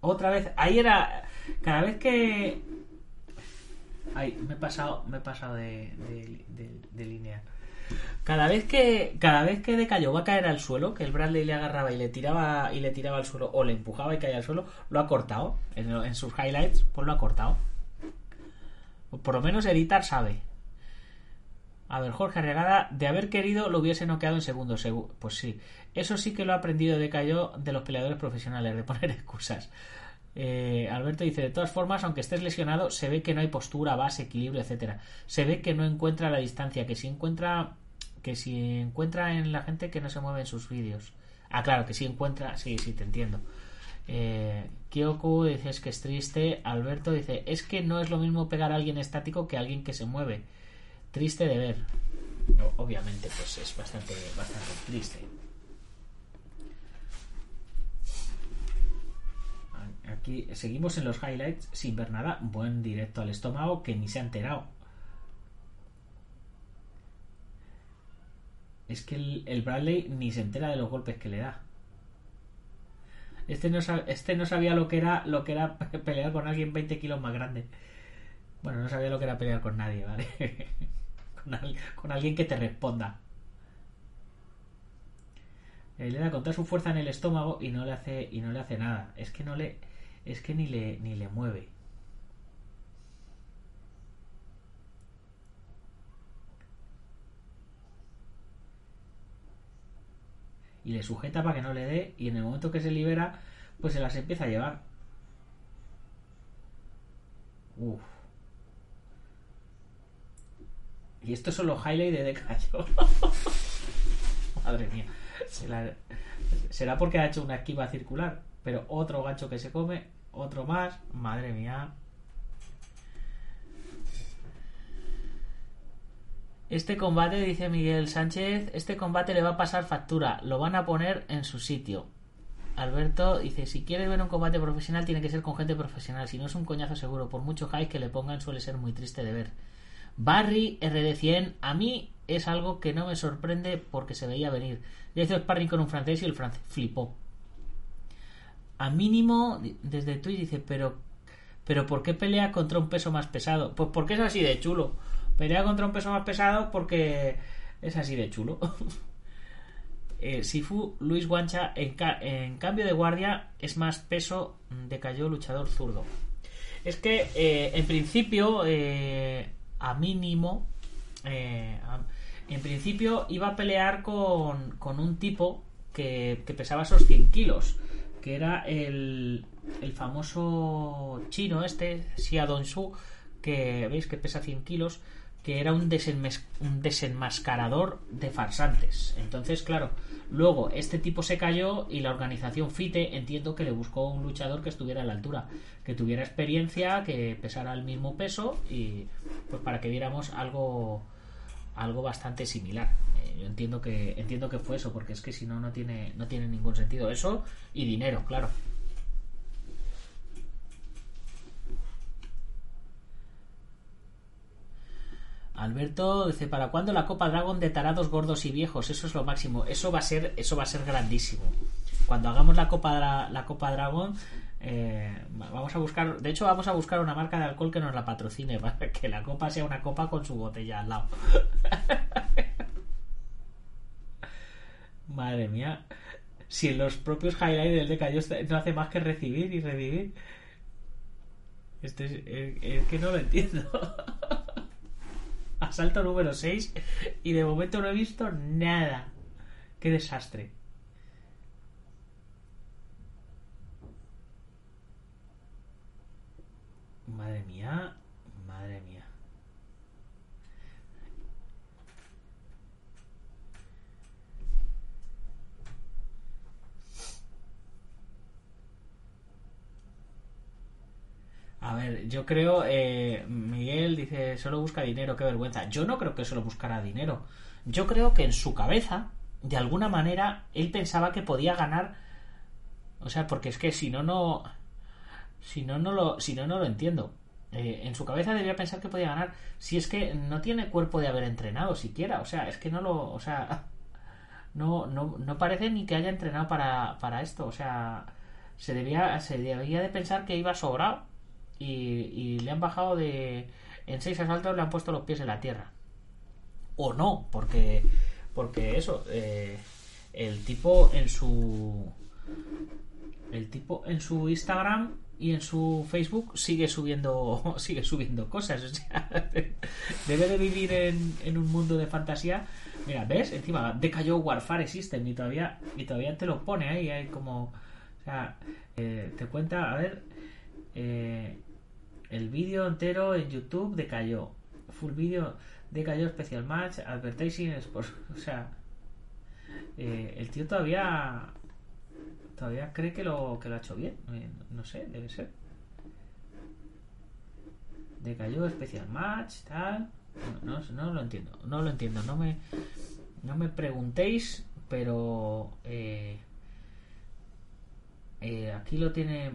Otra vez, ahí era. Cada vez que. Ay, me he pasado, me he pasado de, de, de línea. Cada vez que cada vez que decayó va a caer al suelo, que el Bradley le agarraba y le tiraba y le tiraba al suelo o le empujaba y caía al suelo, lo ha cortado en, sus highlights, pues lo ha cortado. Por lo menos editar sabe. A ver, Jorge Regada, de haber querido lo hubiese noqueado en segundos. Pues sí, eso sí que lo ha aprendido de Cayó de los peleadores profesionales, de poner excusas. Eh, Alberto dice, de todas formas, aunque estés lesionado, se ve que no hay postura, base, equilibrio, etcétera. Se ve que no encuentra la distancia, que si encuentra que si encuentra en la gente que no se mueve en sus vídeos. Ah, claro, que si encuentra, sí, sí, te entiendo. Eh, Kyoko dice es que es triste. Alberto dice es que no es lo mismo pegar a alguien estático que a alguien que se mueve. Triste de ver. obviamente pues es bastante, bastante triste. Seguimos en los highlights sin ver nada. Buen directo al estómago que ni se ha enterado. Es que el, Bradley ni se entera de los golpes que le da. Este no, este sabía lo que era pelear con alguien 20 kilos más grande. Bueno, no sabía lo que era pelear con nadie, ¿vale? con, alguien que te responda. le da con toda su fuerza en el estómago y no le hace nada. Es que no le es que ni le, ni le mueve. Y le sujeta para que no le dé y en el momento que se libera, pues se las empieza a llevar. Uf. Y esto son los highlights de Decayo. Madre mía. Será porque ha hecho una esquiva circular. Pero otro gancho que se come, otro más, madre mía. Este combate, dice Miguel Sánchez, este combate le va a pasar factura, lo van a poner en su sitio. Alberto dice, si quieres ver un combate profesional tiene que ser con gente profesional, si no es un coñazo seguro, por mucho hype que le pongan suele ser muy triste de ver. Barry RD100, a mí es algo que no me sorprende porque se veía venir. Ya hizo sparring con un francés y el francés flipó a mínimo, desde Twitch dice, pero, pero ¿por qué pelea contra un peso más pesado? Pues porque es así de chulo. Pelea contra un peso más pesado porque es así de chulo. eh, Sifu Luis Guancha, en, cambio de guardia, es más peso, decayó luchador zurdo. Es que, eh, en principio, eh, a mínimo, eh, en principio iba a pelear con, con un tipo que, que pesaba esos 100 kilos que era el, el famoso chino este, Xia Dongsu, que veis que pesa 100 kilos, que era un, un, desenmascarador de farsantes. Entonces, claro, luego este tipo se cayó y la organización FITE entiendo que le buscó un luchador que estuviera a la altura, que tuviera experiencia, que pesara el mismo peso y pues para que viéramos algo algo bastante similar. Eh, yo entiendo que entiendo que fue eso, porque es que si no no tiene no tiene ningún sentido eso y dinero, claro. Alberto dice, ¿para cuándo la Copa Dragon de tarados gordos y viejos? Eso es lo máximo. Eso va a ser, eso va a ser grandísimo. Cuando hagamos la Copa, la Copa Dragon, eh, vamos a buscar, de hecho, vamos a buscar una marca de alcohol que nos la patrocine, para que la copa sea una copa con su botella al lado. Madre mía, si en los propios highlights del Decayo no hace más que recibir y revivir. Este es, que no lo entiendo. Asalto número 6 y de momento no he visto nada. Qué desastre. Madre mía, madre mía. A ver, yo creo, eh, Miguel dice, solo busca dinero, qué vergüenza. Yo no creo que solo buscara dinero. Yo creo que en su cabeza, de alguna manera, él pensaba que podía ganar. O sea, porque es que si no, no si no, no lo, si no, no lo entiendo. Eh, en su cabeza debía pensar que podía ganar. Si es que no tiene cuerpo de haber entrenado siquiera. O sea, es que no lo. O sea. No, no, no parece ni que haya entrenado para, para esto. O sea. Se debía, se debía de pensar que iba sobrado. Y, y le han bajado de. En seis asaltos le han puesto los pies en la tierra. O no, porque. Porque eso. Eh, el tipo en su. El tipo en su Instagram y en su Facebook sigue subiendo sigue subiendo cosas. Debe de vivir en, un mundo de fantasía. Mira, ¿ves? Encima decayó Warfare System y todavía, y todavía te lo pone ahí. Hay como. O sea, eh, te cuenta, a ver. Eh, el vídeo entero en YouTube decayó. Full vídeo decayó Special Match, Advertising, O sea, eh, el tío todavía todavía cree que lo, que lo ha hecho bien. Eh, no sé, debe ser. Decayó Special Match, tal. No, no lo entiendo, no lo entiendo. No me, no me preguntéis, pero eh, eh, aquí lo tiene,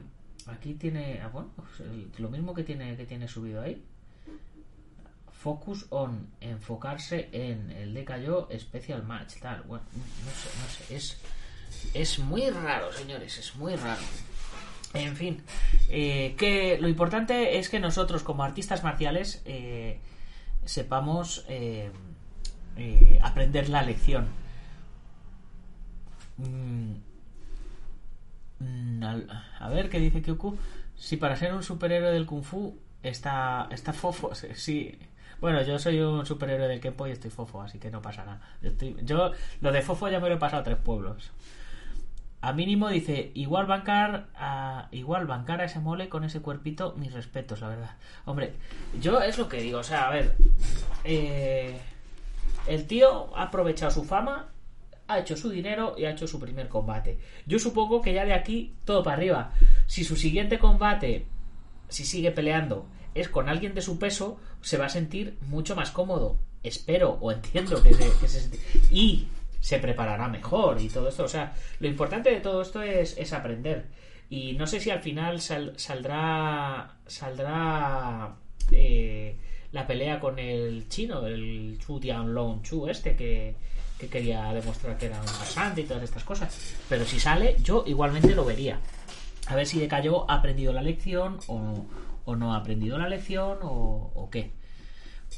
aquí tiene, ah, bueno, pues, lo mismo que tiene que tiene subido ahí. Focus on, enfocarse en el de cayó Special Match, tal. Bueno, no sé, no sé, es es muy raro, señores, es muy raro. En fin, eh, que lo importante es que nosotros como artistas marciales eh, sepamos eh, aprender la lección. Mm, mm, a ver qué dice Kyoku. Si para ser un superhéroe del kung fu está, está fofo, sí. Bueno, yo soy un superhéroe del Kempo y estoy fofo, así que no pasa nada. Yo, yo lo de fofo ya me lo he pasado a tres pueblos. A mínimo dice, igual bancar a, igual bancar a ese mole con ese cuerpito, mis respetos, la verdad. Hombre, yo es lo que digo, o sea, a ver, eh, el tío ha aprovechado su fama, ha hecho su dinero y ha hecho su primer combate. Yo supongo que ya de aquí todo para arriba. Si su siguiente combate, si sigue peleando, es con alguien de su peso, se va a sentir mucho más cómodo. Espero o entiendo que se, que y se preparará mejor y todo esto. O sea, lo importante de todo esto es, aprender. Y no sé si al final saldrá saldrá eh, la pelea con el chino, el Chu Tianlong Chu este que, quería demostrar que era un pasante y todas estas cosas. Pero si sale, yo igualmente lo vería. A ver si de cayó ha aprendido la lección o, o no ha aprendido la lección o, qué.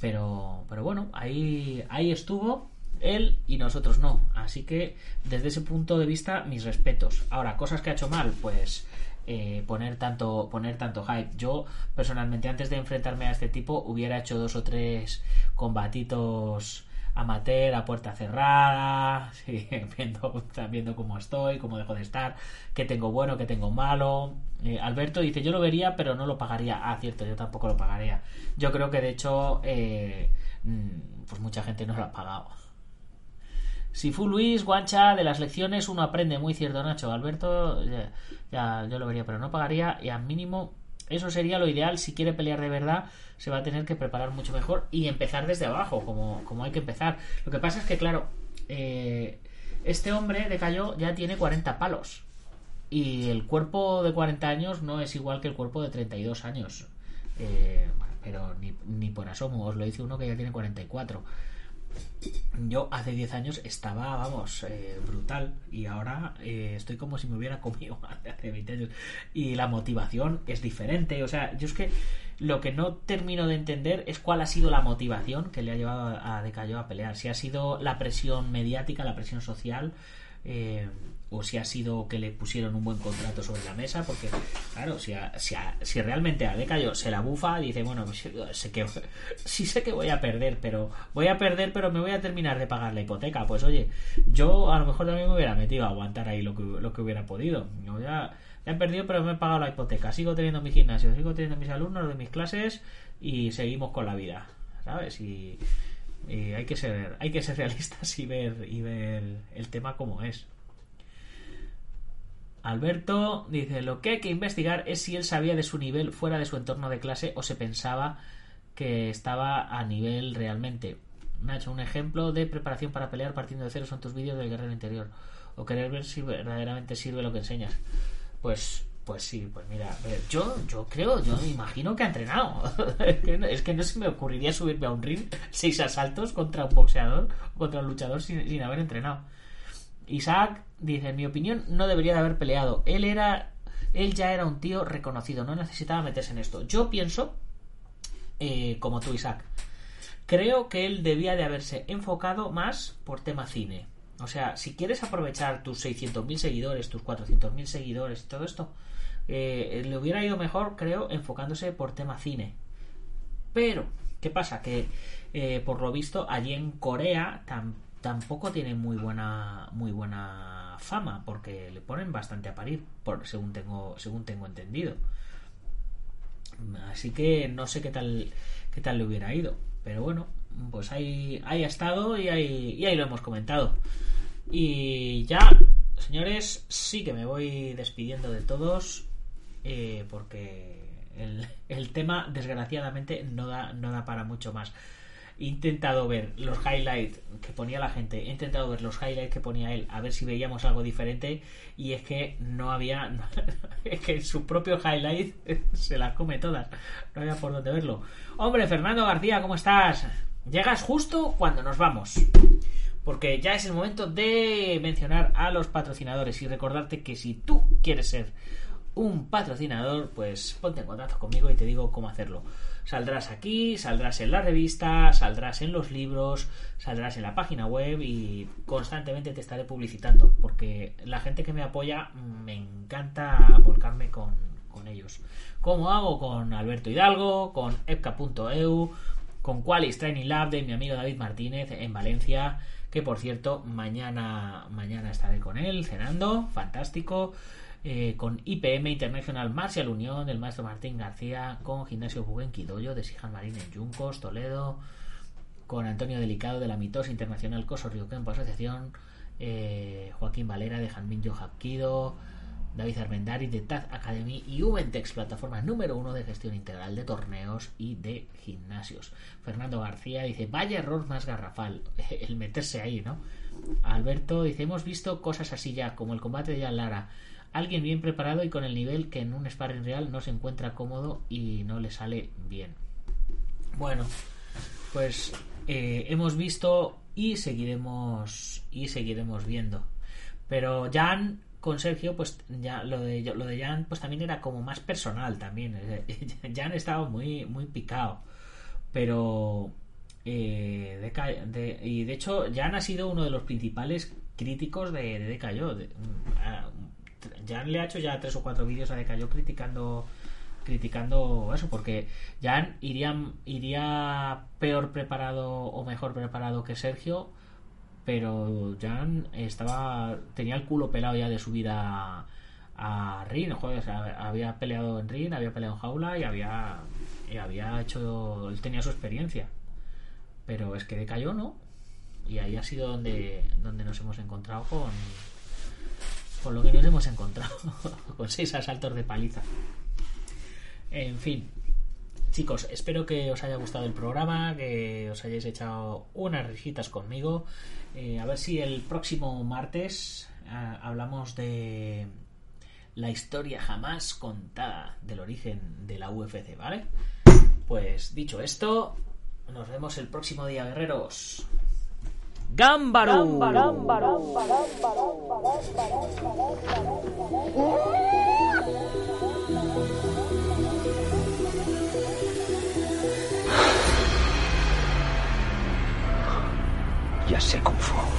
Pero, pero bueno, ahí, ahí estuvo él y nosotros no. Así que desde ese punto de vista, mis respetos. Ahora, cosas que ha hecho mal, pues eh, poner tanto poner tanto hype. Yo personalmente antes de enfrentarme a este tipo hubiera hecho dos o tres combatitos amateur a puerta cerrada, viendo, cómo estoy, cómo dejo de estar, qué tengo bueno, qué tengo malo. Eh, Alberto dice, yo lo vería, pero no lo pagaría. Ah, cierto, yo tampoco lo pagaría. Yo creo que de hecho, eh, mm, pues mucha gente no lo ha pagado. Si fue Luis, Guancha, de las lecciones uno aprende, muy cierto Nacho. Alberto, ya, yo lo vería, pero no pagaría y al mínimo eso sería lo ideal. Si quiere pelear de verdad, se va a tener que preparar mucho mejor y empezar desde abajo, como, como hay que empezar. Lo que pasa es que, claro, eh, este hombre de Cayó ya tiene 40 palos. Y el cuerpo de 40 años no es igual que el cuerpo de 32 años. Eh, pero ni, ni por asomo, os lo dice uno que ya tiene 44 yo hace 10 años estaba, vamos, eh, brutal y ahora eh, estoy como si me hubiera comido hace 20 años. Y la motivación es diferente, o sea, yo es que lo que no termino de entender es cuál ha sido la motivación que le ha llevado a Decayo a pelear, si ha sido la presión mediática, la presión social, eh, o si ha sido que le pusieron un buen contrato sobre la mesa, porque, claro, si, si, si realmente a Decayo se la bufa, dice, bueno, pues, sé que, sí sé que voy a perder, pero voy a perder, pero me voy a terminar de pagar la hipoteca. Pues oye, yo a lo mejor también me hubiera metido a aguantar ahí lo que, lo que hubiera podido. Yo ya, he perdido, pero me he pagado la hipoteca. Sigo teniendo mi gimnasio, sigo teniendo mis alumnos de mis clases y seguimos con la vida, ¿sabes? Y, y hay que ser hay que ser realistas y ver y ver el tema como es Alberto dice, lo que hay que investigar es si él sabía de su nivel fuera de su entorno de clase o se pensaba que estaba a nivel realmente. Nacho, un ejemplo de preparación para pelear partiendo de cero son tus vídeos del guerrero interior. O querer ver si verdaderamente sirve lo que enseñas. Pues, pues sí, pues mira, yo, yo creo, yo me imagino que ha entrenado. es, que no, se me ocurriría subirme a un ring seis asaltos contra un boxeador o contra un luchador sin haber entrenado. Isaac dice, en mi opinión, no debería de haber peleado. Él era. Él ya era un tío reconocido, no necesitaba meterse en esto. Yo pienso, eh, como tú, Isaac, creo que él debía de haberse enfocado más por tema cine. O sea, si quieres aprovechar tus 600.000 seguidores, tus 400.000 seguidores y todo esto, eh, le hubiera ido mejor, creo, enfocándose por tema cine. Pero, ¿qué pasa? Que, eh, por lo visto, allí en Corea tampoco tampoco tiene muy buena muy buena fama porque le ponen bastante a parir por según tengo según tengo entendido. Así que no sé qué tal qué tal le hubiera ido pero bueno pues ahí, ahí ha estado y ahí, y ahí lo hemos comentado. Y ya señores sí que me voy despidiendo de todos eh, porque el, el tema desgraciadamente no da no da para mucho más he intentado ver los highlights que ponía la gente, he intentado ver los highlights que ponía él, a ver si veíamos algo diferente, y es que no había, es que su propio highlight se las come todas, no había por dónde verlo. Hombre, Fernando García, ¿cómo estás? Llegas justo cuando nos vamos. Porque ya es el momento de mencionar a los patrocinadores y recordarte que si tú quieres ser un patrocinador, pues ponte en contacto conmigo y te digo cómo hacerlo. Saldrás aquí, saldrás en la revista, saldrás en los libros, saldrás en la página web y constantemente te estaré publicitando porque la gente que me apoya me encanta volcarme con, con ellos. ¿Cómo hago? Con Alberto Hidalgo, con epca.eu, con Qualis Training Lab de mi amigo David Martínez en Valencia, que por cierto mañana, mañana estaré con él cenando, fantástico. Eh, con IPM International Marcial Unión del maestro Martín García, con Gimnasio Buguen Quidoyo de Sijan Marín en Yuncos, Toledo, con Antonio Delicado de la Mitosa Internacional Coso Río Campo Asociación, eh, Joaquín Valera de Janmin Hapkido, David Armendari de Taz Academy y Ubentex, plataforma número uno de gestión integral de torneos y de gimnasios. Fernando García dice, vaya error más garrafal, el meterse ahí, ¿no? Alberto dice, hemos visto cosas así ya, como el combate de Jan Lara alguien bien preparado y con el nivel que en un sparring real no se encuentra cómodo y no le sale bien. Bueno, pues eh, hemos visto y seguiremos y seguiremos viendo. Pero Jan con Sergio, pues ya lo de lo de Jan, pues también era como más personal también. Jan estaba muy muy picado, pero eh, y de hecho Jan ha sido uno de los principales críticos de, de Jan le ha hecho ya tres o cuatro vídeos a Decayo criticando criticando eso porque Jan iría iría peor preparado o mejor preparado que Sergio pero Jan estaba tenía el culo pelado ya de subir a a Rin había peleado en Rin había peleado en jaula y había y había hecho él tenía su experiencia. Pero es que decayó no y ahí ha sido donde donde nos hemos encontrado con por lo que nos hemos encontrado con seis asaltos de paliza. En fin, chicos, espero que os haya gustado el programa, que os hayáis echado unas risitas conmigo. Eh, a ver si el próximo martes eh, hablamos de la historia jamás contada del origen de la UFC, ¿vale? Pues dicho esto, nos vemos el próximo día, guerreros. Gámbaro. Ya sé cómo fue.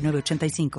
85